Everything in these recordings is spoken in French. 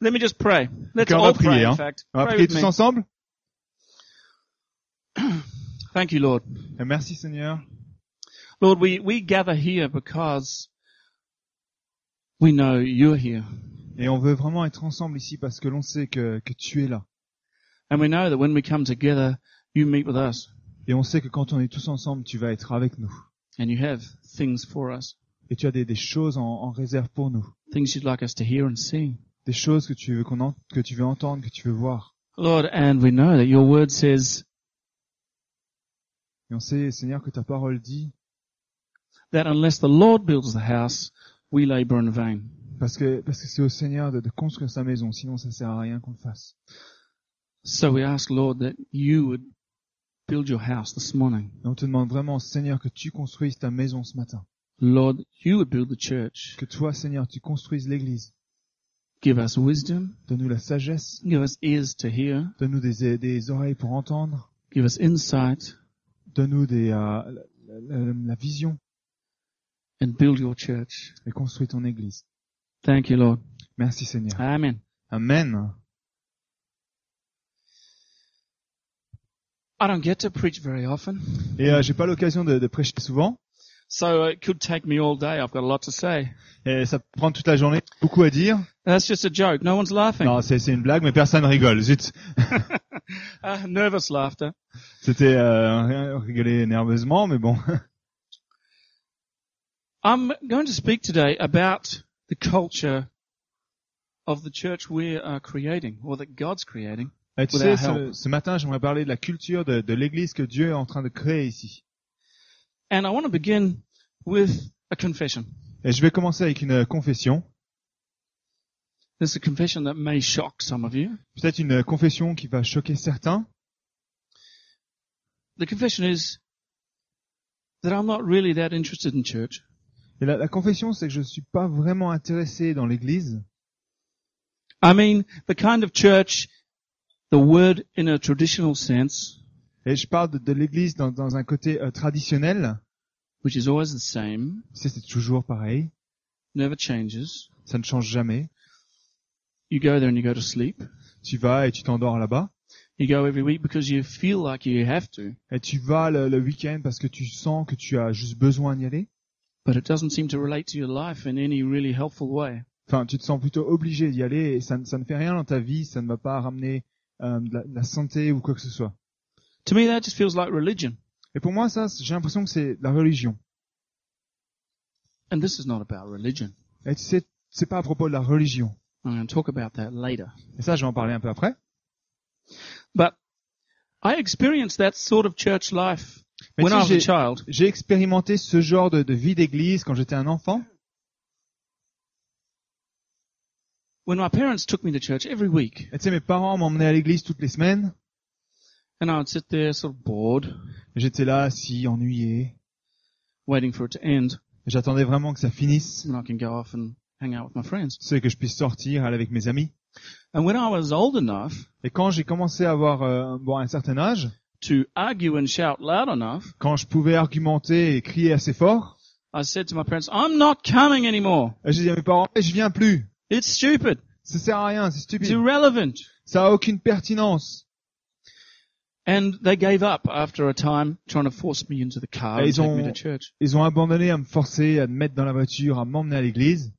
Let me just pray. Let's Ok, on va all pray, prier, in hein. fact. On va Pray prier tous me. ensemble Thank you, Lord. Et Merci Seigneur. Lord, we, we gather here because we know you're here. Et on veut vraiment être ensemble ici parce que l'on sait que, que tu es là. And we know that when we come together, you meet with us Et on sait que quand on est tous ensemble, tu vas être avec nous. and you have things for us, Et tu as des, des choses en, en réserve pour nous. things you'd like us to hear and see. Des choses que tu veux qu'on en- que tu veux entendre, que tu veux voir. Lord, and we know that your word says Et on sait, Seigneur, que ta parole dit, that unless the Lord builds the house, we labor in vain. parce que parce que c'est au Seigneur de, de construire sa maison, sinon ça sert à rien qu'on le fasse. So we ask, Lord, that you would build your house this morning. Et on te demande vraiment, Seigneur, que tu construises ta maison ce matin. Lord, you would build the church. Que toi, Seigneur, tu construises l'église. Give us wisdom. Donne-nous la sagesse. Give us ears to hear. Donne-nous des, des oreilles pour entendre. Give us insight Donne-nous des, euh, la, la- la vision and build your church. et construis ton église. Thank you, Lord. Merci Seigneur. Amen. Amen. I don't get to preach very often, Et euh, j'ai pas l'occasion de, de prêcher souvent. So it could take me all day. I've got a lot to say. Et ça prend toute la journée. Beaucoup à dire. That's just a joke. No one's laughing. Non, c'est une blague, mais personne rigole. Zut. Uh, nervous laughter. C'était euh, rigoler nerveusement, mais bon. I'm going to speak today about the culture of the church we are creating, or that God's creating. Et tu sais, ce, ce matin, j'aimerais parler de la culture de, de l'église que Dieu est en train de créer ici. And I want to begin with a confession. Et je vais commencer avec une confession. This is a confession that may shock some of you. Peut-être une confession qui va choquer certains. The confession is that I'm not really that interested in church. Et la, la confession, c'est que je suis pas vraiment intéressé dans l'église. I mean, the kind of church, the word in a traditional sense, Et je parle de, de l'église dans, dans un côté euh, traditionnel. Which is always the same, c'est toujours pareil. never changes. Ça ne change jamais. You go there and you go to sleep. Tu vas et tu t'endors là-bas. You go every week because you feel like you have to, Et tu vas le, le week-end parce que tu sens que tu as juste besoin d'y aller. but it doesn't seem to relate to your life in any really helpful way. Enfin, tu te sens plutôt obligé d'y aller et ça, ça ne fait rien dans ta vie. Ça ne va pas ramener euh, de, la, de la santé ou quoi que ce soit. To me, that just feels like religion. Et pour moi, ça, j'ai l'impression que c'est la religion. And this is not about religion. Et c'est pas à propos de la religion. I'm going to talk about that later. Et ça, je vais en parler un peu après. But I experienced that sort of church life Mais when I was a j'ai- child. J'ai expérimenté ce genre de, de vie d'église quand j'étais un enfant. When my parents took me to church every week, Et tu sais, mes parents m'emmenaient à l'église toutes les semaines. and I would sit there sort of bored, J'étais là, assis, ennuyé. waiting for it to end, Et J'attendais vraiment que ça finisse. and I can go off and hang out with my friends. Tu sais, que je puisse sortir, aller avec mes amis. And when I was old enough Et quand j'ai commencé à avoir euh, bon, un certain âge, to argue and shout loud enough, quand je pouvais argumenter et crier assez fort, I said to my parents, I'm not coming anymore. j'ai dit à mes parents, Eh, je viens plus. It's stupid. Ça sert à rien, c'est It's stupide. irrelevant. Ça a aucune pertinence. And they gave up after a time trying to force me into the car and Ils take ont- me to church. Ils ont abandonné à me forcer, à me mettre dans la voiture, à m'emmener à l'église.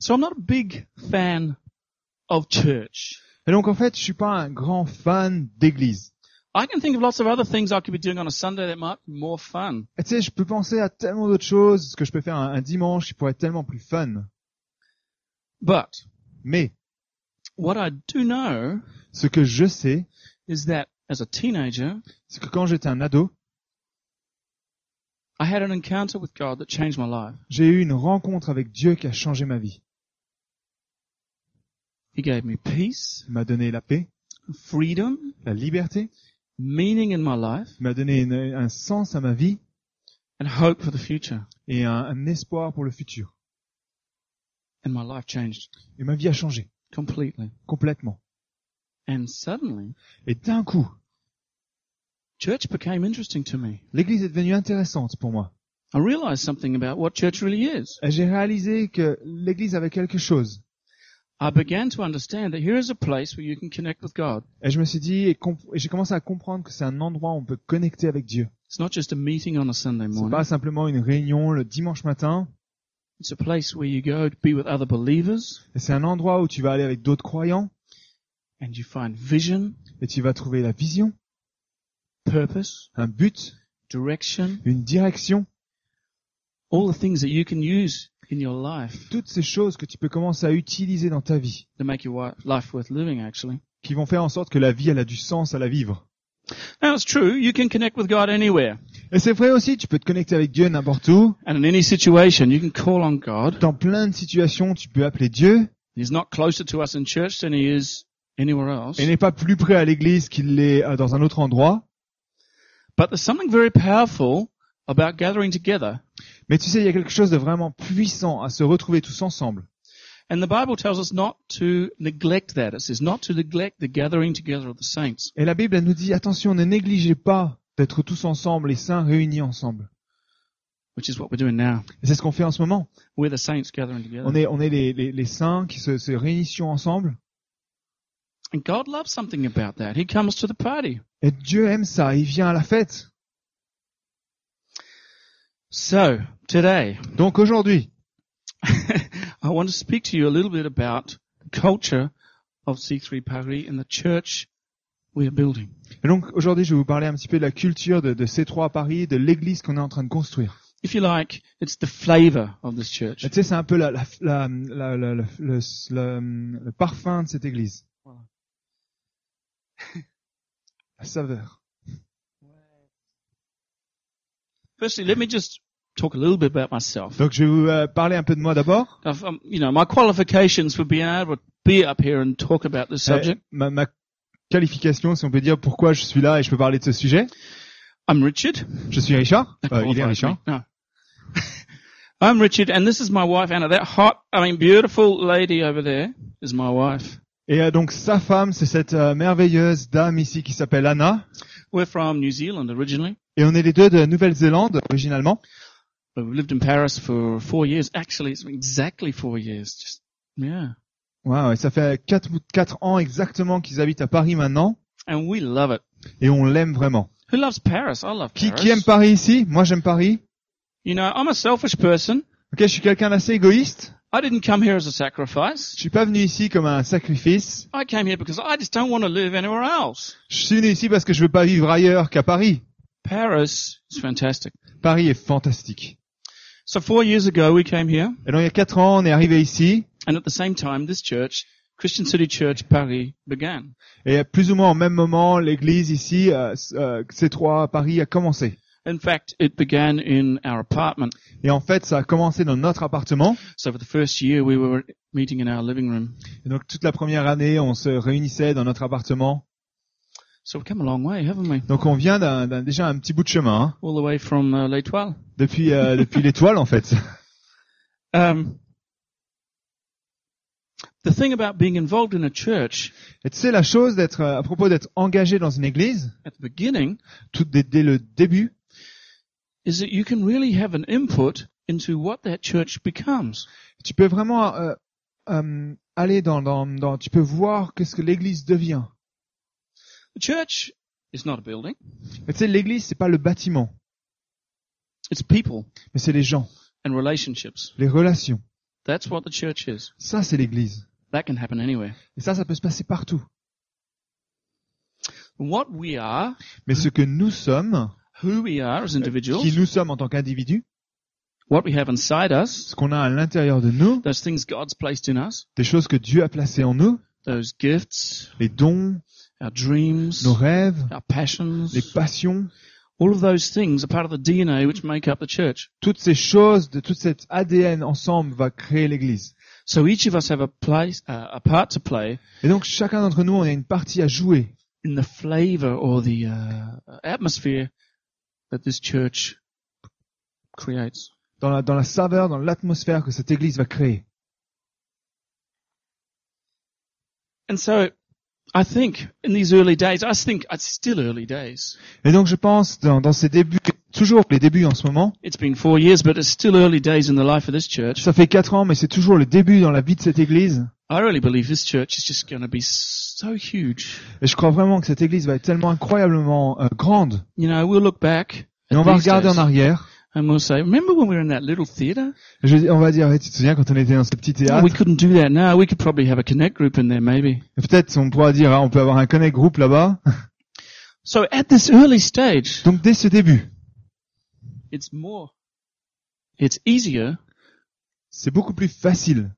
So I'm not a big fan of church. Et donc en fait, je suis pas un grand fan d'église. I can think of lots of other things I could be doing on a Sunday that might be more fun. Et tu sais, je peux penser à tellement d'autres choses, ce que je peux faire un, un dimanche qui pourrait être tellement plus fun. But Mais what I do know ce que je sais, is that as a teenager, c'est que quand j'étais un ado, I had an encounter with God that changed my life. j'ai eu une rencontre avec Dieu qui a changé ma vie. He gave me peace, Il m'a donné la paix, freedom, la liberté, meaning in my life, il m'a donné une- un sens à ma vie and hope for the future. et un, un espoir pour le futur. And my life changed Et ma vie a changé completely. complètement. And suddenly, Et d'un coup, church became interesting to me. l'église est devenue intéressante pour moi. I realized something about what church really is. Et j'ai réalisé que l'église avait quelque chose. I began to understand that here is a place where you can connect with God. Et je me suis dit, et, j'ai commencé à comprendre que c'est un endroit où on peut connecter avec Dieu. It's not just a meeting on a Sunday C'est morning. pas simplement une réunion le dimanche matin. It's a place where you go to be with other believers. Et c'est un endroit où tu vas aller avec d'autres croyants. And you find vision, et tu vas trouver la vision, purpose, un but, direction, une direction, all the things that you can use in your life toutes ces choses que tu peux commencer à utiliser dans ta vie, to make your life worth living, actually. qui vont faire en sorte que la vie, elle a du sens à la vivre. Now it's true, you can connect with God anywhere. Et c'est vrai aussi, tu peux te connecter avec Dieu n'importe où. And in any situation, you can call on God. Dans plein de situations, tu peux appeler Dieu. He's not closer to us in church than he is anywhere else. Et il n'est pas plus près à l'église qu'il l'est euh, dans un autre endroit. But there's something very powerful about gathering together. Mais tu sais, il y a quelque chose de vraiment puissant à se retrouver tous ensemble. And the Bible tells us not to neglect that. It says not to neglect the gathering together of the saints, Et la Bible, elle nous dit, attention, ne négligez pas d'être tous ensemble, les saints réunis ensemble. which is what we're doing now. Et c'est ce qu'on fait en ce moment. We're the saints gathering together. On est, on est les, les, les saints qui se, se réunissent ensemble. And God loves something about that. He comes to the party. Et Dieu aime ça. Il vient à la fête. So, today, Donc aujourd'hui, I want to speak to you a little bit about the culture of C3 Paris and the church we are building. et donc aujourd'hui, je vais vous parler un petit peu de la culture de, de C3 à Paris, de l'église qu'on est en train de construire. If you like, it's the flavor of this church. Et tu sais, c'est un peu la, la, la, la- le, le- le parfum de cette église. La saveur. Firstly, let me just talk a little bit about myself. Donc je vais vous euh, parler un peu de moi d'abord. Um, you know, my qualifications for being able to be up here and talk about this Euh, subject. ma, ma qualification, si on peut dire pourquoi je suis là et je peux parler de ce sujet. I'm Richard. Je suis Richard. Euh, il est Richard. No. I'm Richard, and this is my wife Anna. That hot, I mean, beautiful lady over there is my wife. Et euh, donc sa femme, c'est cette euh, merveilleuse dame ici qui s'appelle Anna. We're from New Zealand originally, Et on est les deux de Nouvelle-Zélande originalement. we've lived in Paris for four years. Actually, it's exactly four years. Just yeah, Ouais, ouais, ça fait quatre, quatre ans exactement qu'ils habitent à Paris maintenant. and we love it. Et on l'aime vraiment. Who loves Paris? I love Qui, Paris. qui aime Paris ici? Moi j'aime Paris. You know, I'm a selfish person. Ok, je suis quelqu'un d'assez égoïste. I didn't come here as a sacrifice. Je suis pas venu ici comme un sacrifice. I came here because I just don't want to live anywhere else. Je suis venu ici parce que je veux pas vivre ailleurs qu'à Paris. Paris is fantastic. Paris est fantastique. So four years ago, we came here, Et donc il y a quatre ans, on est arrivé ici. And at the same time, this church, Christian City Church Paris, began. Et plus ou moins au même moment, l'église ici, euh, euh, C3 à Paris, a commencé. In fact, it began in our apartment. Et en fait, ça a commencé dans notre appartement. So for the first year, we were meeting in our living room. Et donc toute la première année, on se réunissait dans notre appartement. So we've come a long way, haven't we? Donc on vient d'un, d'un- déjà un petit bout de chemin, hein, All the way from uh, l'Étoile. depuis euh, depuis l'étoile en fait. Um, the thing about being involved in a church Et tu sais la chose d'être à propos d'être engagé dans une église, at the beginning tout dès, dès le début, is that you can really have an input into what that church becomes. tu peux vraiment euh, euh, aller dans, dans, dans, tu peux voir qu'est-ce que l'église devient. The church is not a building. Mais tu sais l'église c'est pas le bâtiment, It's people mais c'est les gens, and relationships. les relations. That's what the church is. Ça c'est l'église. That can happen anywhere. Et ça ça peut se passer partout. What we are, Mais ce que nous sommes, who we are as individuals, qui nous sommes en tant qu'individus, what we have inside us, ce qu'on a à l'intérieur de nous, those things God's placed in us, des choses que Dieu a placées en nous, those gifts, les dons, our dreams, nos rêves, our passions, les passions, all of those things are part of the DNA which make up the church. toutes ces choses, de toute cette ADN ensemble va créer l'église. So each of us have a place, uh, a part to play Et donc chacun d'entre nous, on a une partie à jouer in the flavor or the uh, atmosphere that this church creates. dans la, dans la saveur, dans l'atmosphère que cette église va créer. And so I think in these early days, I think it's still early days. Et donc je pense dans, dans ces débuts, toujours les débuts en ce moment, It's been four years, but it's still early days in the life of this church. ça fait quatre ans, mais c'est toujours le début dans la vie de cette église. I really believe this church is just going to be so huge. Et je crois vraiment que cette église va être tellement incroyablement euh, grande. You know, we'll look back Et on va regarder days en arrière. And we'll say, remember when we were in that little theater? Je- on va dire, hey, tu te souviens quand on était dans ce petit Oh, théâtre we couldn't do that now. We could probably have a connect group in there maybe. Peut-être on pourra dire, ah, on peut avoir un connect group là-bas. So at this early stage, Donc dès ce début, it's more, it's easier c'est beaucoup plus facile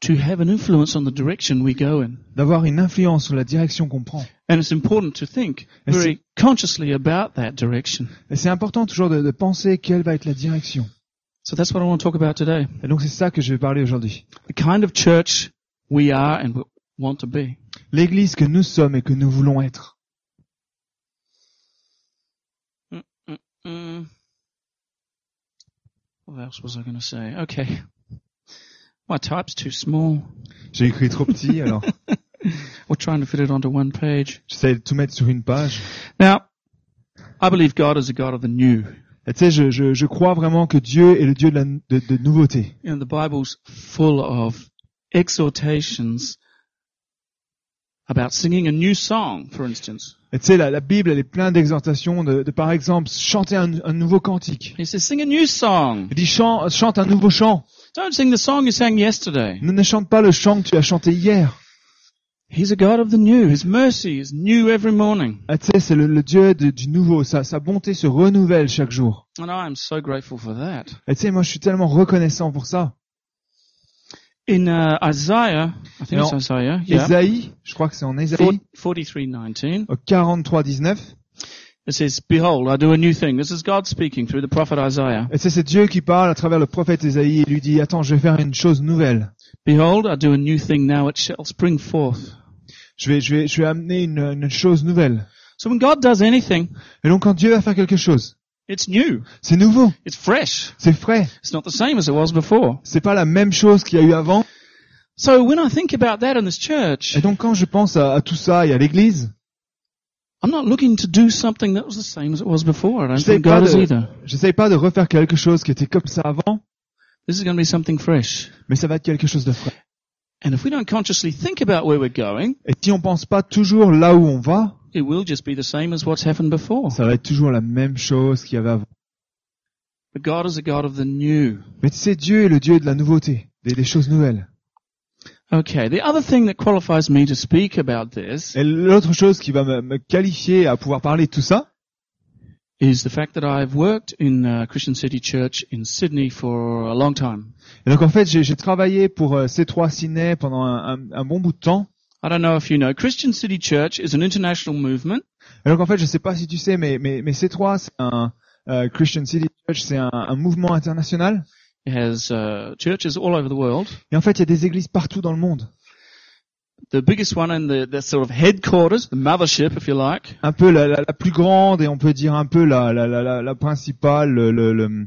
to have an influence on the direction we go in. d'avoir une influence sur la direction qu'on prend. And it's important to think Et c'est- very consciously about that direction. Et c'est important toujours de, de penser quelle va être la direction. So that's what I want to talk about today. Et donc c'est ça que je vais parler aujourd'hui. The kind of church we are and want to be. L'église que nous sommes et que nous voulons être. Mm. What else was I going to say? Okay. My type's too small. J'ai écrit trop petit, alors We're trying to fit it onto one page. j'essaie de tout mettre sur une page. Now, I believe God is a God of the new. Et tu sais, je, je, je crois vraiment que Dieu est le Dieu de, la, de, de nouveauté. Know, the Bible's full of exhortations about singing a new song, for instance. Et tu sais, la, la Bible, elle est pleine d'exhortations de, de, par exemple, chanter un, un nouveau cantique. He says, sing a new song. Il dit, chante, chante un nouveau chant. Don't sing the song you sang yesterday. Ne, ne chante pas le chant que tu as chanté hier. He's a God of the new. His mercy is new every morning. Ah, tu sais, c'est le, le Dieu de- du nouveau. Sa, sa bonté se renouvelle chaque jour. And I am so grateful for that. Et tu sais, moi, je suis tellement reconnaissant pour ça. In uh, Isaiah, I think it's. Isaiah, yeah, Ésaïe, je crois que c'est en Ésaïe, 43:19, au 43, 19. It says, "Behold, I do a new thing." This is God speaking through the prophet Isaiah. Et c'est Dieu qui parle à travers le prophète Ésaïe et lui dit, attends, je vais faire une chose nouvelle. Behold, I do a new thing now; it shall spring forth. Je vais, je vais, je vais amener une, une chose nouvelle. So when God does anything, Et donc, quand Dieu va faire quelque chose, it's new, c'est nouveau, it's fresh. c'est frais. It's not the same as it was before. C'est pas la même chose qu'il y a eu avant. So when I think about that in this church, Et donc, quand je pense à, à tout ça et à l'église, I'm not looking to do something that was the same as it was before. I don't J'essaie think pas God is de- either. j'essaye pas de refaire quelque chose qui était comme ça avant, This is going to be something fresh. mais ça va être quelque chose de frais. And if we don't consciously think about where we're going, Et si on pense pas toujours là où on va, it will just be the same as what's happened before. ça va être toujours la même chose qu'il y avait avant. But God is a God of the new. Mais tu sais, Dieu est le Dieu de la nouveauté, des, des choses nouvelles. Okay, the other thing that qualifies me to speak about this Et l'autre chose qui va me, me qualifier à pouvoir parler de tout ça, is the fact that I've worked in uh, Christian City Church in Sydney for a long time. et donc en fait, j'ai travaillé pour euh, C3 Ciné pendant un, un- un bon bout de temps. I don't know if you know, Christian City Church is an international movement. Et donc en fait, je sais pas si tu sais, mais, mais, mais C3, c'est un euh, Christian City Church, c'est un, un mouvement international. Has uh, churches all over the world. Et en fait, il y a des églises partout dans le monde. The biggest one and the, the sort of headquarters, the mothership, if you like, Un peu la, la, la plus grande et on peut dire un peu la, la, la, la, la principale, le, le- le-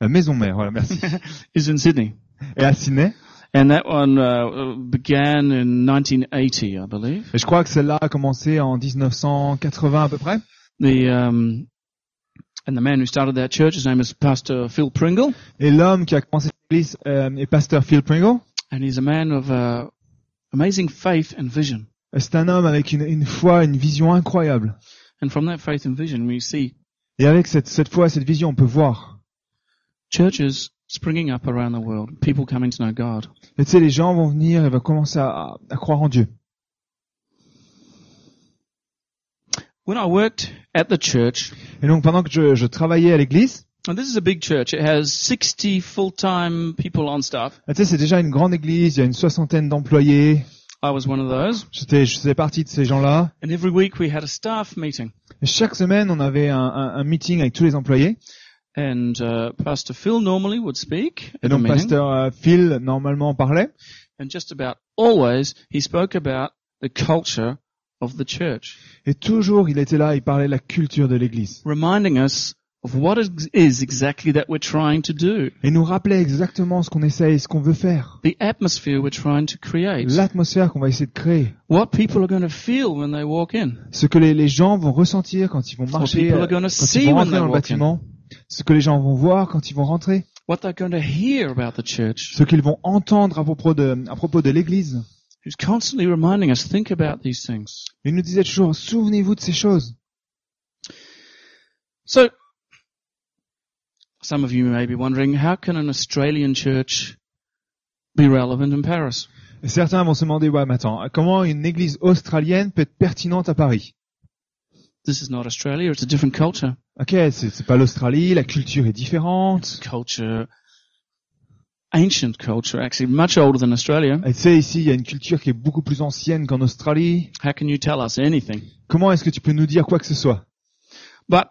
la maison mère. Voilà, merci. is in Sydney. Et à Sydney. And that one uh, began in 1980, I believe. Et je crois que celle-là a commencé en 1980 à peu près. The um, and the man who started that church, his name is Pastor Phil Pringle, Et l'homme qui a commencé cette église euh, est pasteur Phil Pringle. and he's a man of uh, amazing faith and vision. C'est un homme avec une, une foi, une vision incroyable. And from that faith and vision, we see Et avec cette, cette foi, cette vision, on peut voir. churches springing up around the world, people coming to know God. Et tu sais, les gens vont venir et vont commencer à, à croire en Dieu. When I worked at the church, Et donc pendant que je, je travaillais à l'église, and this is a big church, it has 60 full-time people on staff. tu sais, c'est déjà une grande église, il y a une soixantaine d'employés. I was one of those. J'étais, je faisais partie de ces gens-là. And every week we had a staff meeting. Et chaque semaine, on avait un, un, un meeting avec tous les employés. And uh, Pastor Phil normally would speak Et at the donc, meeting. pasteur euh, Phil, normalement, parlait. And just about always, he spoke about the culture of the church, Et toujours, il était là, il parlait de la culture de l'église. reminding us of what it is exactly that we're trying to do, et nous rappeler exactement ce qu'on essaye, ce qu'on veut faire, the atmosphere we're trying to create, l'atmosphère qu'on va essayer de créer, what people are going to feel when they walk in, ce que les, les gens vont ressentir quand ils vont what marcher, people euh, are going to quand see ils vont rentrer dans le walk in, bâtiment, ce que les gens vont voir quand ils vont rentrer, what they're going to hear about the church. ce qu'ils vont entendre à propos de, à propos de l'église. Who's constantly reminding us, think about these things. Il nous disait toujours, souvenez-vous de ces choses. So, some of you may be wondering, how can an Australian church be relevant in Paris? Certains vont se demander, ouais, mais attends, comment une église australienne peut être pertinente à Paris? This is not Australia, it's a different culture. Ok, c'est c'est pas l'Australie, la culture est différente. Culture, ancient culture, actually much older than Australia. Et sais, ici, il y a une culture qui est beaucoup plus ancienne qu'en Australie. How can you tell us anything? Comment est-ce que tu peux nous dire quoi que ce soit? But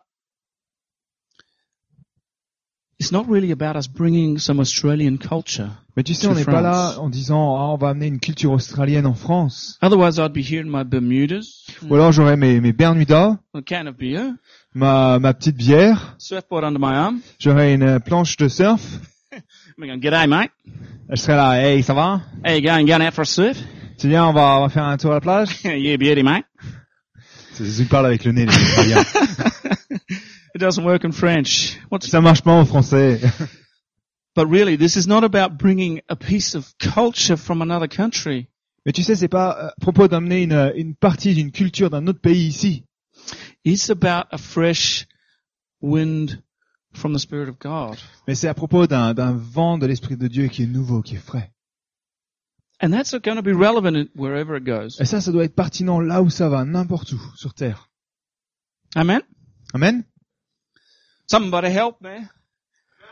it's not really about us bringing some Australian culture. Mais tu sais, on n'est pas là en disant, ah, on va amener une culture australienne en France. Otherwise, I'd be here in my Bermudas, Ou alors j'aurais mes, mes Bermudas, a can of beer, ma, ma petite bière, surfboard under my arm. j'aurais une planche de surf. Going, g'day mate. Je serais là, hey, ça va? You going? Going out for a surf? Tu viens, on va, on va faire un tour à la plage? yeah, beauty mate. Ils parlent avec le nez, les. It doesn't work in French. What's Ça marche pas en français. But really, this is not about bringing a piece of culture from another country. Mais tu sais, c'est pas euh, à propos d'amener une, une partie d'une culture d'un autre pays ici. It's about a fresh wind from the Spirit of God. Mais c'est à propos d'un d'un vent de l'Esprit de Dieu qui est nouveau, qui est frais. And that's going to be relevant wherever it goes. Et ça, ça doit être pertinent là où ça va, n'importe où, sur Terre. Amen? Amen? Somebody help me.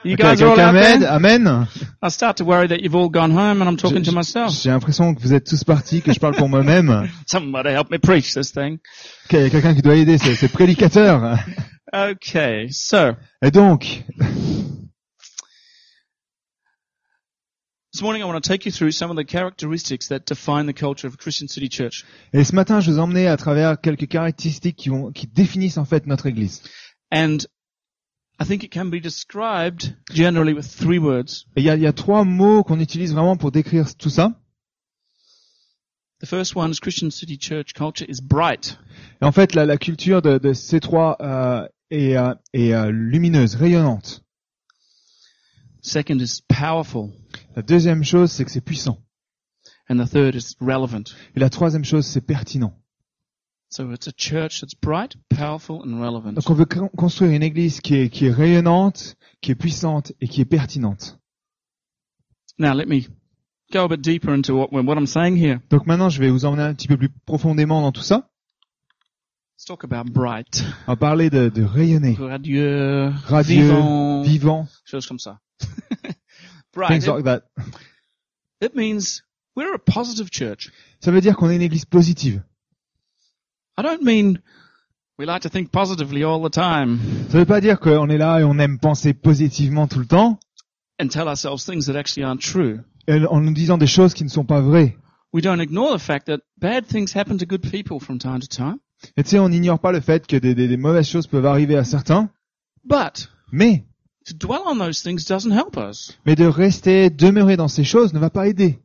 You Ok, guys are all out m'aide? there? Amen? I start to worry that you've all gone home and I'm talking to myself. J'ai l'impression que vous êtes tous partis, que je parle pour moi-même. Somebody help me preach this thing. Ok, il y a quelqu'un qui doit aider, c'est c'est prédicateur. Okay, so Et donc, this morning I want to take you through some of the characteristics that define the culture of Christian City Church. et ce matin, je vous ai emmené à travers quelques caractéristiques qui, vont, qui définissent en fait notre Église. And I think it can be described generally with three words. Et il y a, il y a trois mots qu'on utilise vraiment pour décrire tout ça. The first one is Christian City Church culture is bright. Et en fait, la, la culture de, de ces trois euh, euh, est euh, lumineuse, rayonnante. Second is powerful. La deuxième chose, c'est que c'est puissant. And the third is relevant. Et la troisième chose, c'est pertinent. So it's a church that's bright, powerful, and relevant. Donc on veut construire une église qui est, qui est rayonnante, qui est puissante et qui est pertinente. Now let me go a bit deeper into what, what I'm saying here. Donc maintenant, je vais vous emmener un petit peu plus profondément dans tout ça. Let's talk about bright. On va parler de, de rayonner, Radieux, radieux, vivant, vivant, choses comme ça. bright. things It, like that. it means we're a positive church. Ça veut dire qu'on est une église positive. I don't mean we like to think positively all the time Ça veut pas dire qu'on est là et on aime penser positivement tout le temps, and tell ourselves things that actually aren't true. et en nous disant des choses qui ne sont pas vraies. We don't ignore the fact that bad things happen to good people from time to time. Et tu sais, on n'ignore pas le fait que des, des- des mauvaises choses peuvent arriver à certains, But mais, to dwell on those things doesn't help us. mais de rester, demeurer dans ces choses ne va pas aider.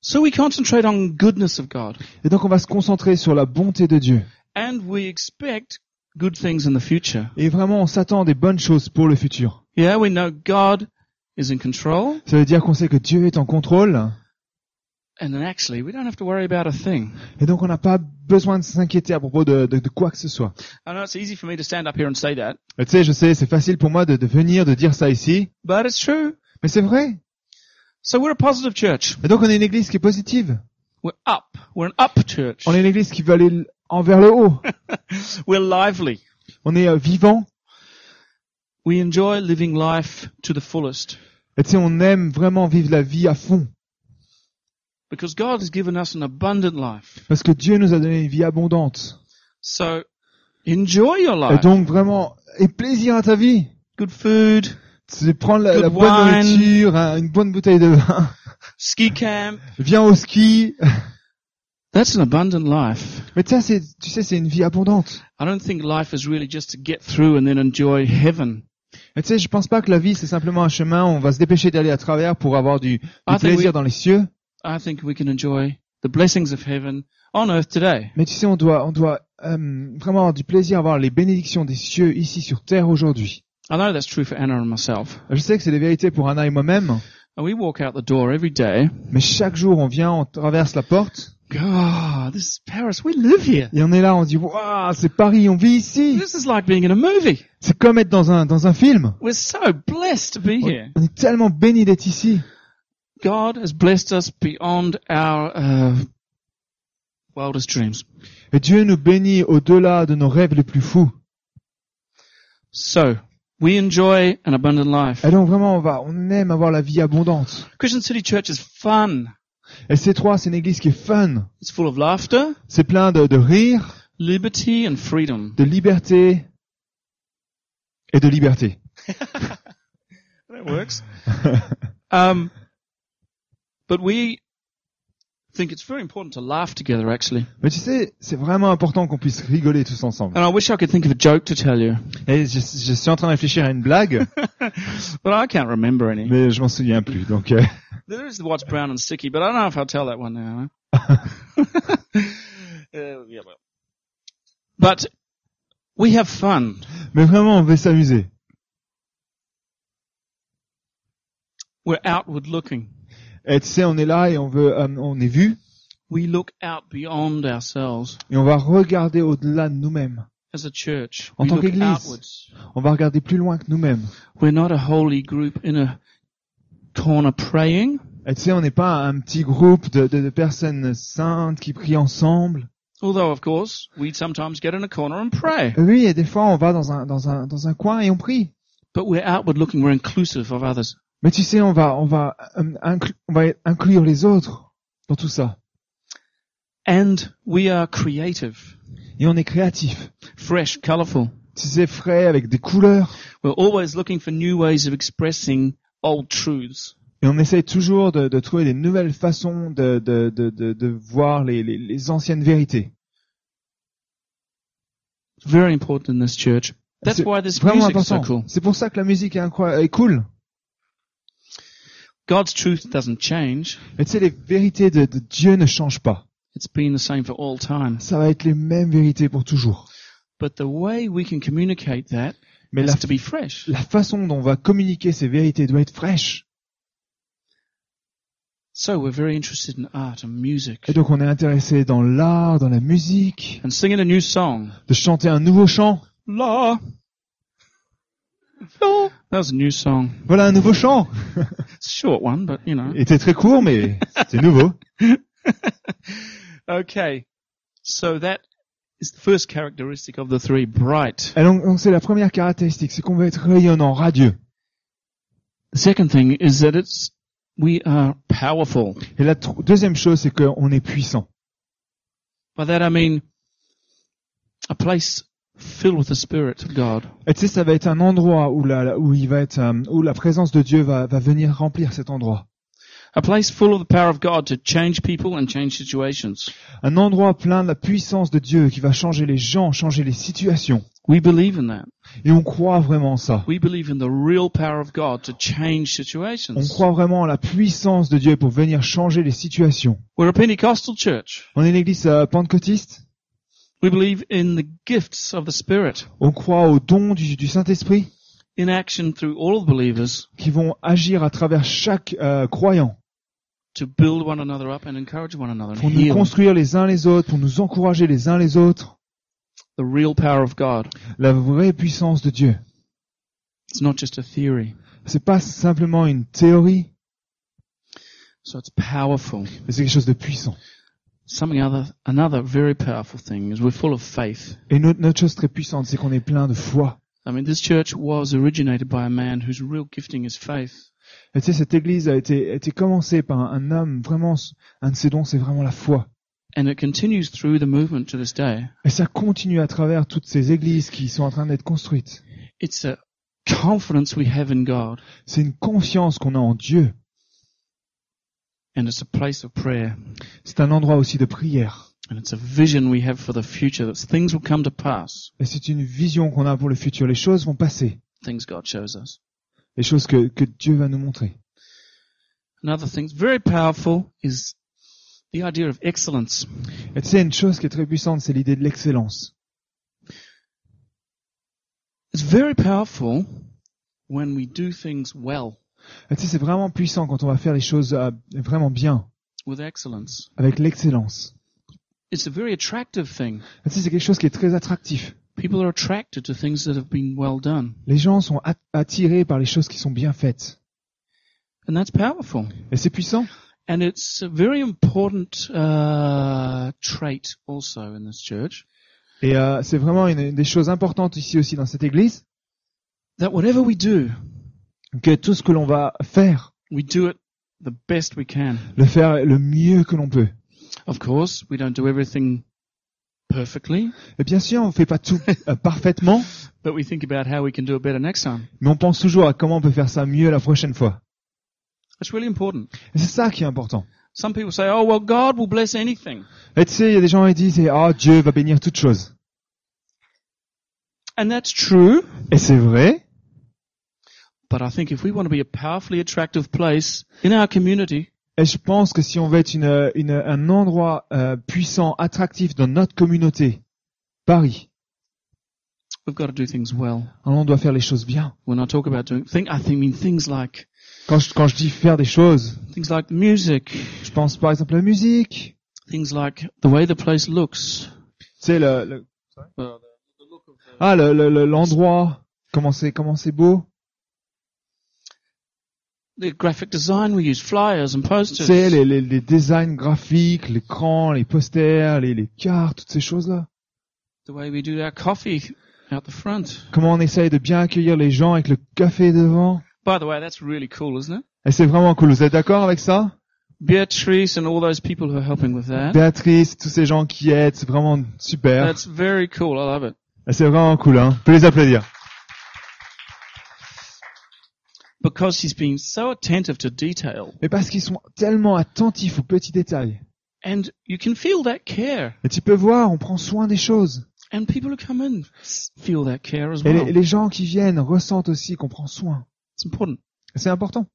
So we concentrate on goodness of God Et donc on va se concentrer sur la bonté de Dieu. and we expect good things in the future. Et vraiment, on s'attend à des bonnes choses pour le futur. Yeah, we know God is in control Ça veut dire qu'on sait que Dieu est en contrôle, et donc on n'a pas besoin de s'inquiéter à propos de, de- de quoi que ce soit. I know it's easy for me to stand up here and say that, Et Tu sais, je sais, c'est facile pour moi de, de venir, de dire ça ici, but it's true. mais c'est vrai. So we're a positive church. Et donc on est une église qui est positive. We're up. We're an up church. On est une église qui veut aller envers le haut. We're lively. On est euh, vivant. We enjoy living life to the fullest Et tu sais, on aime vraiment vivre la vie à fond. Because God has given us an abundant life. Parce que Dieu nous a donné une vie abondante. So enjoy your Et life. donc vraiment, et plaisir à ta vie. Good food, C'est prendre la, bonne wine. nourriture, hein, une bonne bouteille de vin. ski camp. Viens au ski. That's an abundant life. Mais ça, c'est, tu sais, c'est une vie abondante. I don't think life is really just to get through and then enjoy heaven. Mais tu sais, je pense pas que la vie, c'est simplement un chemin où on va se dépêcher d'aller à travers pour avoir du, plaisir dans les cieux. I think we can enjoy the blessings of heaven on earth today. Mais tu sais, on doit, on doit euh, vraiment avoir du plaisir, avoir les bénédictions des cieux ici sur terre aujourd'hui. I know that's true for Anna and myself. Je sais que c'est les vérités pour Anna et moi-même, And we walk out the door every day. mais chaque jour, on vient, on traverse la porte, God, this is Paris. We live here. et on est là, on dit, waouh, c'est Paris, on vit ici. This is like being in a movie. C'est comme être dans un, dans un film. We're so blessed to be here. on est tellement bénis d'être ici. God has blessed us beyond our uh, wildest dreams. Et Dieu nous bénit au-delà de nos rêves les plus fous. So, we enjoy an abundant life. Et donc vraiment, on va, on aime avoir la vie abondante. Christian City Church is fun. SC3, c'est une église qui est fun. It's full of laughter, C'est plein de, de rire, liberty, and freedom. de liberté et de liberté. That works. um, but we think it's very important to laugh together, actually. Mais tu sais, c'est vraiment important qu'on puisse rigoler tous ensemble. And I wish I could think of a joke to tell you, Et je, je suis en train de réfléchir à une blague, but I can't remember any. mais je m'en souviens plus. Donc, euh, There is the what's brown and sticky, but I don't know if I'll tell that one now. huh? Uh, yeah, well. But we have fun. mais vraiment, on veut s'amuser. We're outward looking. Et tu sais, on est là et on veut, euh, on est vu We look out beyond ourselves et on va regarder au-delà de nous-mêmes. as a church. En We tant qu'Église. On va regarder plus loin que nous-mêmes. We're not a holy group in a corner praying. Et tu sais, on n'est pas un petit groupe de, de, de personnes saintes qui prient ensemble. Although, of course, we sometimes get in a corner and pray. Oui, et des fois, on va dans un, dans un, dans un coin et on prie. But we're outward looking. We're inclusive of others. Mais tu sais, on va, on va, inclu- on va inclure les autres dans tout ça. And we are creative, Et on est créatif. fresh, colorful. Tu sais, frais, avec des couleurs. We're always looking for new ways of expressing old truths. Et on essaye toujours de, de trouver des nouvelles façons de, de, de, de, de voir les, les, les anciennes vérités. It's very important in this church. That's C'est why this so important. cool. C'est pour ça que la musique est, est cool. God's truth doesn't change. Et tu sais, les vérités de, de Dieu ne changent pas. It's been the same for all time. Ça va être les mêmes vérités pour toujours. But the way we can communicate that Mais has la, to be fresh. la façon dont on va communiquer ces vérités doit être fraîche. So we're very interested in art and music Et donc on est intéressé dans l'art, dans la musique, and singing a new song. de chanter un nouveau chant. La. That was a new song. Voilà un nouveau chant. It's a short one, but you know. Il était très court, mais c'est nouveau. Okay. So that is the first characteristic of the three, bright. Et donc donc c'est la première caractéristique, c'est qu'on veut être rayonnant, radieux. The second thing is that it's, we are powerful. Et la deuxième chose, c'est qu'on est puissant. By that I mean a place filled with the Spirit of God. Et tu sais, ça va être un endroit où la, où il va être, euh, où la présence de Dieu va, va venir remplir cet endroit. A place full of the power of God to change people and change situations. Un endroit plein de la puissance de Dieu qui va changer les gens, changer les situations. We believe in that. Et on croit vraiment en ça. We believe in the real power of God to change On situations. croit vraiment en la puissance de Dieu pour venir changer les situations. We're a Pentecostal church. On est une église euh, pentecôtiste. We believe in the gifts of the Spirit On croit aux dons du, du Saint-Esprit in action through all believers qui vont agir à travers chaque euh, croyant to build one another up and encourage one another and pour nous construire les uns les autres, pour nous encourager les uns les autres. the real power of God. La vraie puissance de Dieu. It's not just a theory. C'est pas simplement une théorie, So it's powerful. mais c'est quelque chose de puissant. Something other, another very powerful thing is we're full of faith. Et une autre chose très puissante, c'est qu'on est plein de foi. I mean, this church was originated by a man whose real gifting is faith. Et tu sais, cette église a été, a été commencée par un, un homme, vraiment, un de ses dons, c'est vraiment la foi. And it continues through the movement to this day. Et ça continue à travers toutes ces églises qui sont en train d'être construites. It's a confidence we have in God. C'est une confiance qu'on a en Dieu. And it's a place of prayer. C'est un endroit aussi de prière. And it's a vision we have for the future that things will come to pass. Et c'est une vision qu'on a pour le futur. Les choses vont passer. Things God shows us. Les choses que, que Dieu va nous montrer. Another thing very powerful is the idea of excellence. Et tu sais, une chose qui est très puissante, c'est l'idée de l'excellence. It's very powerful when we do things well Et tu sais, c'est vraiment puissant quand on va faire les choses euh, vraiment bien, with excellence. avec l'excellence. It's a very attractive thing. Et tu sais, c'est quelque chose qui est très attractif. People are attracted to things that have been well done. Les gens sont at- attirés par les choses qui sont bien faites. And that's powerful. Et c'est puissant. And it's a very important uh, trait also in this church Et euh, c'est vraiment une, une des choses importantes ici aussi dans cette église, that whatever we do, que tout ce que l'on va faire, we do it the best we can. le faire le mieux que l'on peut. Of course, we don't do everything perfectly, Et bien sûr, on ne fait pas tout euh, parfaitement, but we think about how we can do it better next time. mais on pense toujours à comment on peut faire ça mieux la prochaine fois. It's really important. Et c'est ça qui est important. Some people say, oh, well, God will bless anything. Et tu sais, il y a des gens qui disent, oh, Dieu va bénir toute chose. And that's true, Et c'est vrai, but I think if we want to be a powerfully attractive place in our community, et je pense que si on veut être une, une- un endroit euh, puissant, attractif dans notre communauté, Paris, we've got to do things well. alors on doit faire les choses bien. When I talk about doing, think, I think, mean things like, Quand je, quand je dis faire des choses, things like music, je pense par exemple à la musique, things like the way the place looks. sais, le, le- ah, le- le- le- l'endroit, comment c'est, comment c'est beau. The graphic design we use, flyers and posters. sais, les, les, les designs graphiques, l'écran, les posters, les, les cartes, toutes ces choses-là. The way we do our coffee out the front. Comment on essaye de bien accueillir les gens avec le café devant. By the way, that's really cool, isn't it? Et c'est vraiment cool. Vous êtes d'accord avec ça? Beatrice and all those people who are helping with that. Béatrice, tous ces gens qui aident, c'est vraiment super. That's very cool. I love it. Et c'est vraiment cool, hein. On peut les applaudir. Because he's been so attentive to detail. Mais parce qu'ils sont tellement attentifs aux petits détails. And you can feel that care. Et tu peux voir, on prend soin des choses. And people who come in feel that care as Et well. les, les gens qui viennent ressentent aussi qu'on prend soin. It's important. Et C'est important.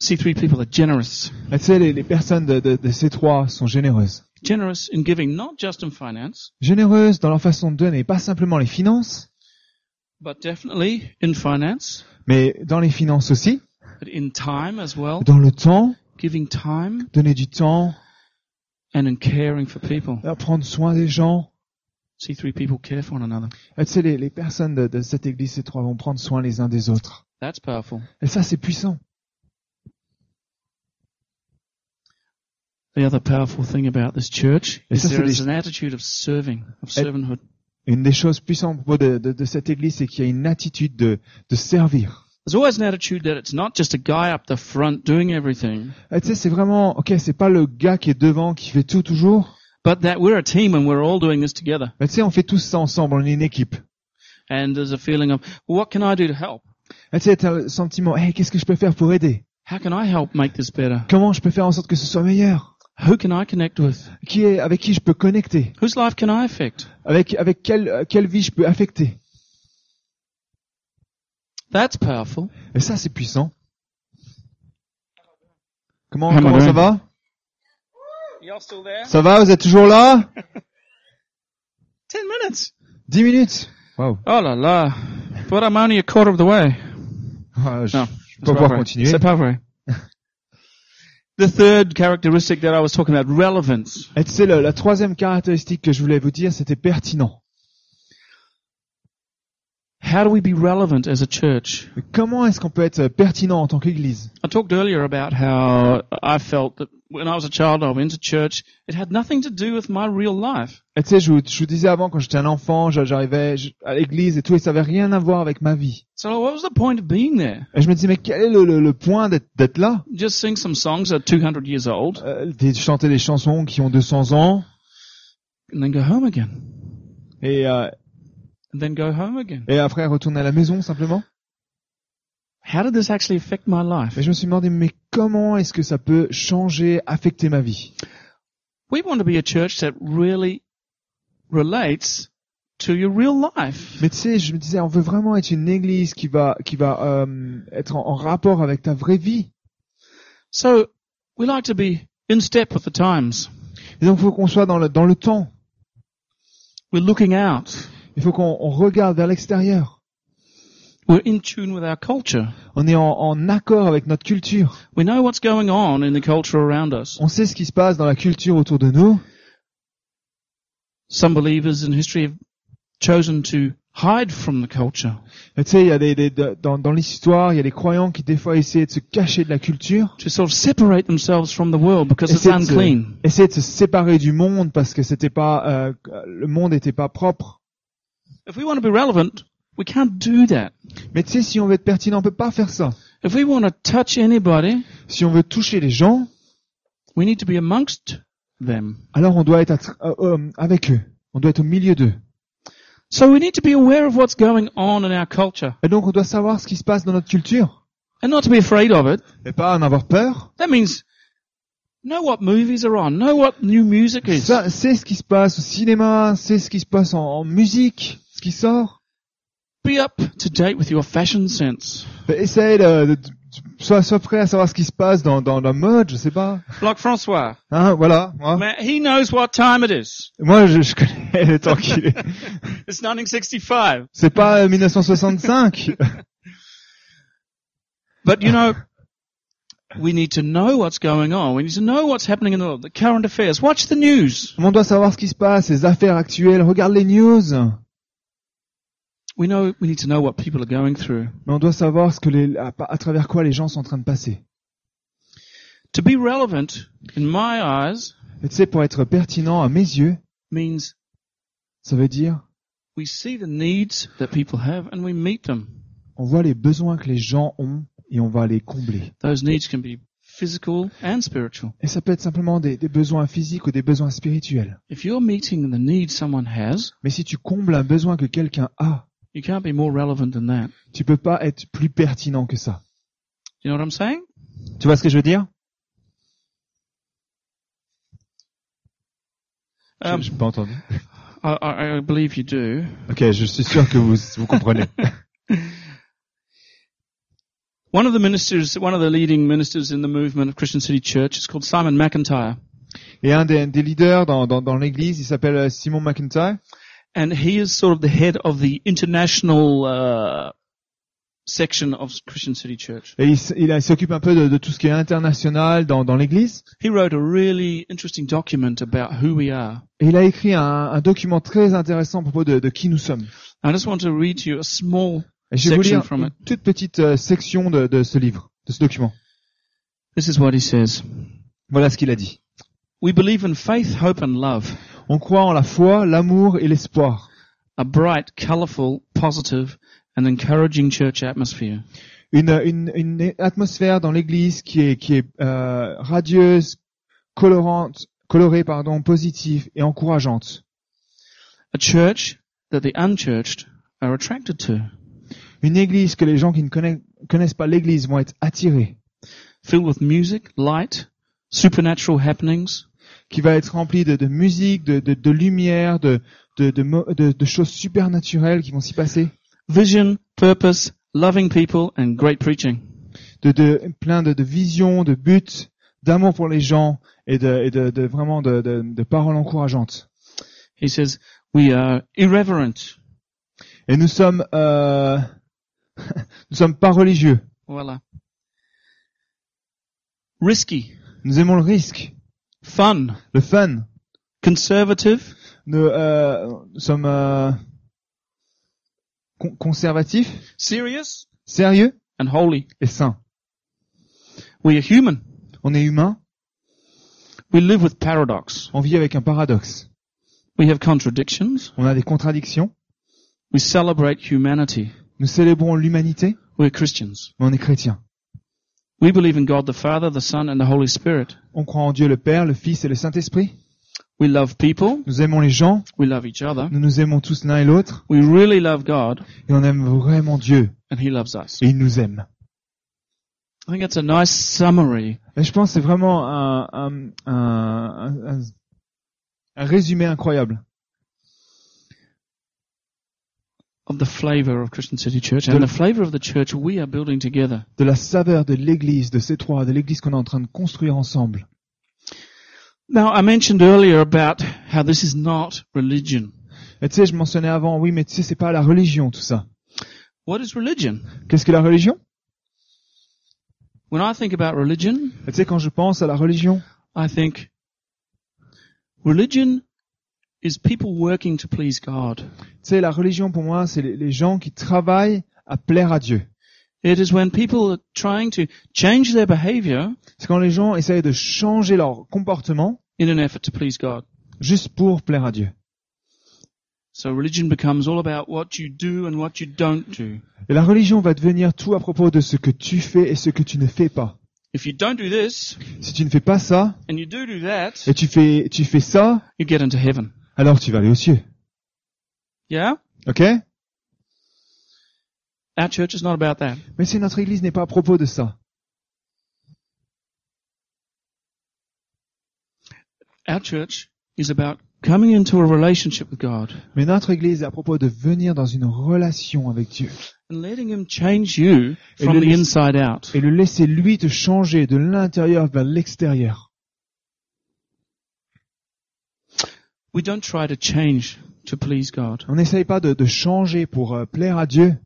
C3 people are generous. Et tu sais, les, les personnes de, de, de ces trois sont généreuses. Generous in giving, not just in finance, Généreuses dans leur façon de donner, pas simplement les finances, but definitely in finance, mais dans les finances aussi, but in time as well. dans le temps, Giving time donner du temps, and in caring for people. euh, prendre soin des gens. C3 people care for one another. Et tu sais, les, les personnes de, de cette église, ces trois, vont prendre soin les uns des autres. That's powerful. Et ça, c'est puissant. The other powerful thing about this church is there is an attitude of serving, of servanthood. Une des choses puissantes à propos de, de, de cette église, c'est qu'il y a une attitude de, de servir. There's always an attitude that it's not just a guy up the front doing everything, Et tu sais, c'est vraiment, ok, c'est pas le gars qui est devant qui fait tout toujours. but that we're a team and we're all doing this together. Mais tu sais, on fait tous ça ensemble, on est une équipe. And there's a feeling of, what can I do to help? Et tu sais, t'as le sentiment, hey, qu'est-ce que je peux faire pour aider? How can I help make this better? Comment je peux faire en sorte que ce soit meilleur? Who can I connect with? Qui est, avec qui je peux connecter? Whose life can I affect? Avec, avec quelle, euh, quelle vie je peux affecter? That's powerful. Et ça, c'est puissant. Comment, How ça va? Y'all still there? Ça va? Vous êtes toujours là? Ten minutes. Dix minutes? Wow. Oh la la. But I'm only a quarter of the way. Ah, je, peux pas pouvoir continuer. C'est pas vrai. The third characteristic that I was talking about, relevance. Et le- la troisième caractéristique que je voulais vous dire, c'était pertinent. How do we be relevant as a church? Comment est-ce qu'on peut être pertinent en tant qu'église? I talked earlier about how I felt that when I was a child, I went to church. It had nothing to do with my real life. Et tu sais, je, vous- je vous disais avant, quand j'étais un enfant, j'a- j'arrivais à l'église et tout, et ça avait rien à voir avec ma vie. So what was the point of being there? Et je me disais, mais quel est le, le- le point d'être là? Just sing some songs that are 200 years old euh, Chanter des chansons qui ont 200 ans, and then go home again. et, euh, And then go home again. et après retourner à la maison simplement? How did this actually affect my life? Mais je me suis demandé, mais comment est-ce que ça peut changer, affecter ma vie? We want to be a church that really relates to your real life. Mais tu sais, je me disais, on veut vraiment être une église qui va, qui va euh, être en, en rapport avec ta vraie vie. So we like to be in step with the times. Et donc, il faut qu'on soit dans le, dans le temps. We're looking out. Il faut qu'on on regarde vers l'extérieur. We're in tune with our culture. On est en, en accord avec notre culture. We know what's going on in the culture around us. On sait ce qui se passe dans la culture autour de nous. Some believers in history have chosen to hide from the culture, Et tu sais, il y a des, des- de- dans, dans l'histoire, il y a des croyants qui des fois essaient de se cacher de la culture, to sort of separate themselves from the world because it's essayer de, se, unclean. essayer de se séparer du monde parce que c'était pas, euh, le monde n'était pas propre. If we want to be relevant, we can't do that. Mais tu sais, si on veut être pertinent, on peut pas faire ça. If we want to touch anybody, Si on veut toucher les gens, we need to be amongst them. alors on doit être euh, euh, avec eux. On doit être au milieu d'eux. So we need to be aware of what's going on in our culture Et donc on doit savoir ce qui se passe dans notre culture. and not to be afraid of it. Et pas en avoir peur. That means know what movies are on, know what new music is. Ça, c'est ce qui se passe au cinéma, c'est ce qui se passe en, en musique, qui sort. Be up to date with your fashion sense. Essaye de, sois, sois prêt à savoir ce qui se passe dans, dans la mode, je sais pas. Like Francois. Hein, voilà. Moi, Man, he knows what time it is. moi je, je connais le temps qu'il est. It's 1965. C'est pas euh, 1965. But you know, we need to know what's going on. We need to know what's happening in the world, the current affairs. Watch the news. On doit savoir ce qui se passe, les affaires actuelles. Regarde les news. We know, we need to know what people are going through. Mais on doit savoir ce que les, à, à travers quoi les gens sont en train de passer. To be relevant, in my eyes, Et tu sais, pour être pertinent à mes yeux, means ça veut dire we see the needs that people have and we meet them. on voit les besoins que les gens ont et on va les combler. Those needs can be physical and spiritual. Et ça peut être simplement des, des besoins physiques ou des besoins spirituels. If you're meeting the needs someone has, Mais si tu combles un besoin que quelqu'un a, you can't be more relevant than that. tu peux pas être plus pertinent que ça. You know what I'm saying? Tu vois ce que je veux dire? Um, Je n'ai pas entendu. I, I, I believe you do. Ok, je suis sûr que vous, vous comprenez. One of the ministers, one of the leading ministers in the movement of Christian City Church is called Simon McIntyre. Et un des, des leaders dans, dans, dans l'église, il s'appelle euh, Simon McIntyre. And he is sort of the head of the international uh, section of Christian City Church. Et il, s'occupe un peu de, de tout ce qui est international dans, dans l'église. He wrote a really interesting document about who we are. Et il a écrit un, un document très intéressant à propos de, de qui nous sommes. I just want to read you a small Et je vais vous lire une toute petite euh, section de, de ce livre, de ce document. This is what he says. Voilà ce qu'il a dit. We believe in faith, hope and love, On croit en la foi, l'amour et l'espoir. a bright, colorful, positive and encouraging church atmosphere. Une, une, une atmosphère dans l'église qui est, qui est euh, radieuse, colorante, colorée, pardon, positive et encourageante. A church that the unchurched are attracted to, Une église que les gens qui ne connaissent, connaissent pas l'église vont être attirés, filled with music, light, supernatural happenings, qui va être remplie de, de musique, de, de, de lumière, de, de, de, mo- de- de choses supernaturelles qui vont s'y passer, vision, purpose, loving people and great preaching. de, de plein de, de visions, de buts, d'amour pour les gens et de, et de, de vraiment de, de, de paroles encourageantes. He says, we are irreverent. Et nous sommes, euh, nous sommes pas religieux. Voilà. Risky, Nous aimons le risque, fun, le fun. conservative, Nous, euh, nous sommes euh, con- conservatifs, serious sérieux and holy. et sains. We are human. On est humain, We live with paradox. on vit avec un paradoxe. We have contradictions. On a des contradictions. We celebrate humanity. Nous célébrons l'humanité, We're Christians. mais on est chrétiens. We believe in God the Father, the Son, and the Holy Spirit. On croit en Dieu le Père, le Fils et le Saint-Esprit. We love people. Nous aimons les gens, We love each other. nous nous aimons tous l'un et l'autre, We really love God, et on aime vraiment Dieu, and He loves us. et il nous aime. I think that's a nice summary Et je pense que c'est vraiment un, un, un, un- un résumé incroyable of the flavor of Christian City Church De- and the flavor of the church we are building together. de la saveur de l'église, de ces trois, de l'église qu'on est en train de construire ensemble. Now, I mentioned earlier about how this is not religion. Et tu sais, je mentionnais avant, oui, mais tu sais, c'est pas la religion, tout ça. What is religion? Qu'est-ce que la religion? When I think about religion, Et Tu sais, quand je pense à la religion, I think religion is people working to please God. tu sais, la religion pour moi, c'est les, les gens qui travaillent à plaire à Dieu. It is when people are trying to change their behavior C'est quand les gens essayent de changer leur comportement in an effort to please God. juste pour plaire à Dieu. So religion becomes all about what you do and what you don't do. Et la religion va devenir tout à propos de ce que tu fais et ce que tu ne fais pas. If you don't do this Si tu ne fais pas ça and you do do that, et tu fais tu fais ça, you get into heaven. Alors tu vas aller aux cieux. Yeah? OK? Our church is not about that. Mais si notre église n'est pas à propos de ça. Our church is about coming into a relationship with God Mais notre église est à propos de venir dans une relation avec Dieu and letting Him change you from the inside out. et le laisser lui te changer de l'intérieur vers l'extérieur. We don't try to change to please God. On n'essaye pas de, de changer pour euh, plaire à Dieu.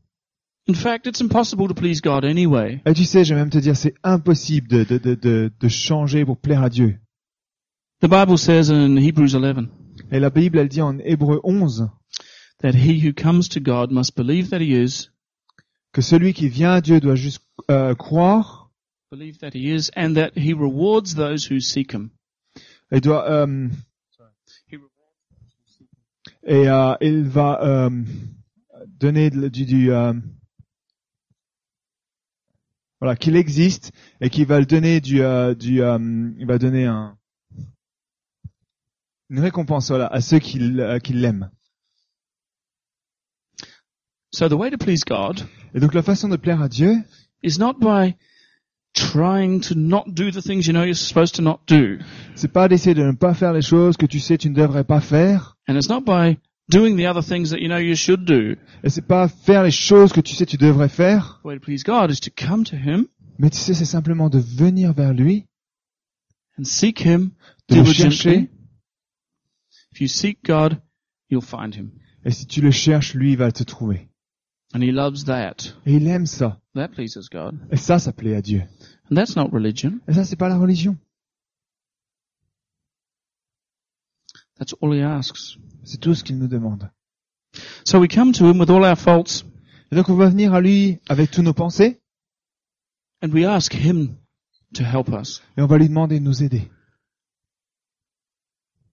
In fact, it's impossible to please God anyway. Et tu sais, je vais même te dire, c'est impossible de, de, de, de, de changer pour plaire à Dieu. The Bible says in Hebrews 11 Et la Bible, elle dit en Hébreu 11 that he who comes to God must believe that he is, que celui qui vient à Dieu doit juste euh, croire believe that he is, and that he rewards those who seek him. et doit euh, et euh, il va euh, donner du, du euh, voilà qu'il existe et qu'il va le donner du du il va donner un une récompense voilà à ceux qui l'aiment. So the way to please God Et donc la façon de plaire à Dieu, is not by trying to not do the things you know you're supposed to not do. c'est pas d'essayer de ne pas faire les choses que tu sais tu ne devrais pas faire, And it's not by doing the other things that you know you should do. et c'est pas faire les choses que tu sais tu devrais faire, The way to please God is to come to Him mais tu sais c'est simplement de venir vers lui, and seek Him de le diligently. chercher, If you seek God, you'll find Him. et si tu le cherches, lui il va te trouver. And He loves that. Et il aime ça. That pleases God. Et ça, ça plaît à Dieu. And that's not religion. Et ça, c'est pas la religion. That's all He asks. C'est tout ce qu'il nous demande. So we come to Him with all our faults Et donc, on va venir à lui avec tous nos pensées, and we ask Him to help us. et on va lui demander de nous aider.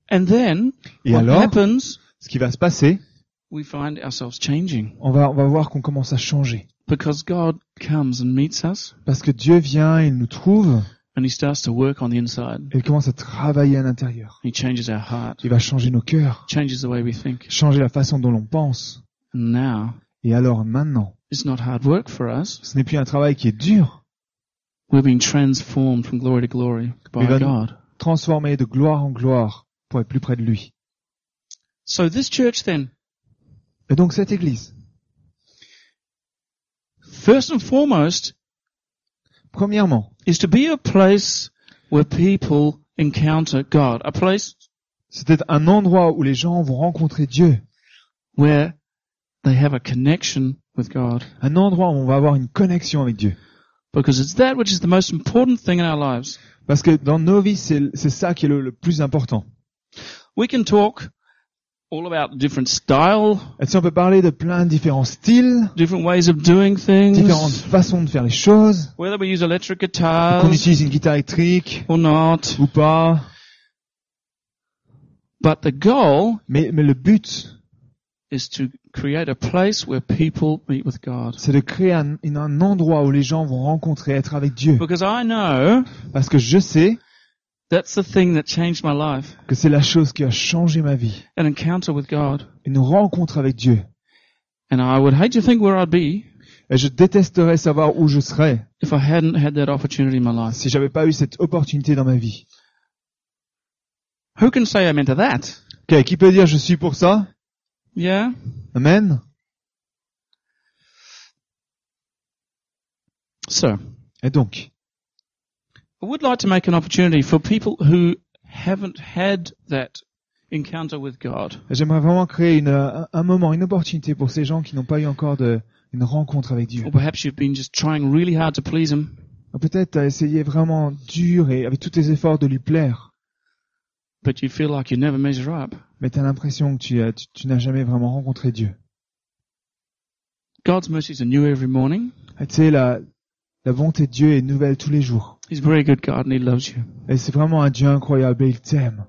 And then Et what alors, happens, ce qui va se passer, we find ourselves changing on va, on va voir qu'on commence à changer. because God comes and meets us Parce que Dieu vient, il nous trouve, and He starts to work on the inside. et il commence à travailler à l'intérieur. He changes our heart, Il va changer nos cœurs, changes the way we think. changer la façon dont l'on pense. And now Et alors, maintenant, it's not hard work for us. ce n'est plus un travail qui est dur, We're being transformed from glory to glory by God. transformé de gloire en gloire pour être plus près de lui. So this church then, Et donc, cette église, first and foremost, premièrement, is to be a place where people encounter God, a place c'était un endroit où les gens vont rencontrer Dieu. where they have a connection with God. Un endroit où on va avoir une connexion avec Dieu. Because it's that which is the most important thing in our lives. Parce que dans nos vies, c'est ça qui est le, le plus important. We can talk all about different style, Et si on peut parler de plein de différents styles, different ways of doing différentes things, façons de faire les choses, whether we use electric qu'on guitars utilise une guitare électrique or not. ou pas, But the goal mais, mais le but, is to create a place where people meet with God. c'est de créer un, un endroit où les gens vont rencontrer, être avec Dieu. Because I know Parce que je sais that's the thing that changed my life. que c'est la chose qui a changé ma vie. An encounter with God. Une rencontre avec Dieu. And I would hate to think where I'd be Et je détesterais savoir où je serais if I hadn't had that opportunity in my life. si j'avais pas eu cette opportunité dans ma vie. Who can say amen to that? Ok, qui peut dire je suis pour ça? Yeah? Amen. So, Et donc, I would like to make an opportunity for people who haven't had that encounter with God. j'aimerais vraiment créer une, un, moment, une opportunité pour ces gens qui n'ont pas eu encore de, une rencontre avec Dieu. Or perhaps you've been just trying really hard to please Him. Peut-être t'as essayé vraiment dur et avec tous tes efforts de lui plaire, but you feel like you never measure up. mais t'as l'impression que tu, as- tu, tu n'as jamais vraiment rencontré Dieu. God's mercies are new every morning. Et tu sais, la, la bonté de Dieu est nouvelle tous les jours. He's a very good God and He loves you. Et c'est vraiment un Dieu incroyable et il t'aime.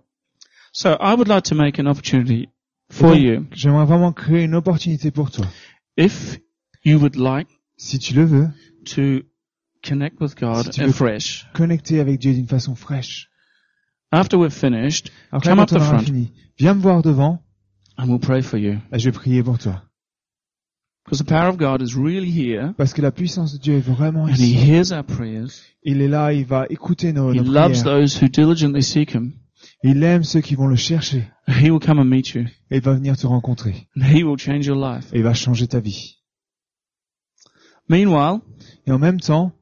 So I would like to make an opportunity for donc, you. J'aimerais vraiment créer une opportunité pour toi. If you would like Si tu le veux, to connect with God Si tu veux- afresh, connecter avec Dieu d'une façon fraîche. after we've finished, Après, Come up the front. fini, viens me voir devant and we'll pray for you. et je vais prier pour toi. Because the power of God is really here, Parce que la puissance de Dieu est vraiment and He ici. hears our prayers. Il est là, il va écouter nos, He nos loves prières. those who diligently seek Him. Il aime ceux qui vont le chercher. He will come and meet you, Et il va venir te rencontrer. and He will change your life. Et il va changer ta vie. Meanwhile, Et en même temps,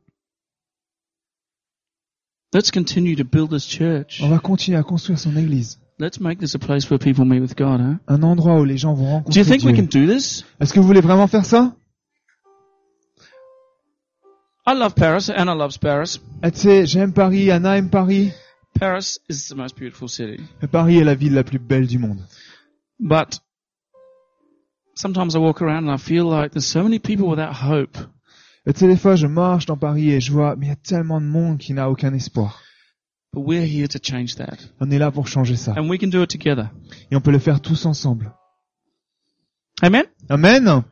let's continue to build this church. on va continuer à construire son église. Let's make this a place where people meet with God, huh? Un endroit où les gens vont Do you rencontrer think we can Dieu. do this? Est-ce que vous voulez vraiment faire ça? I love Paris. Anna loves Paris. Ah, Tu sais, j'aime Paris, Anna aime Paris. Paris is the most beautiful city. Paris est la ville la plus belle du monde. But sometimes I walk around and I feel like there's so many people without hope. Et tu sais, des fois, je marche dans Paris et je vois, mais il y a tellement de monde qui n'a aucun espoir. But we're here to change that. On est là pour changer ça. And we can do it together. Et on peut le faire tous ensemble. Amen? Amen?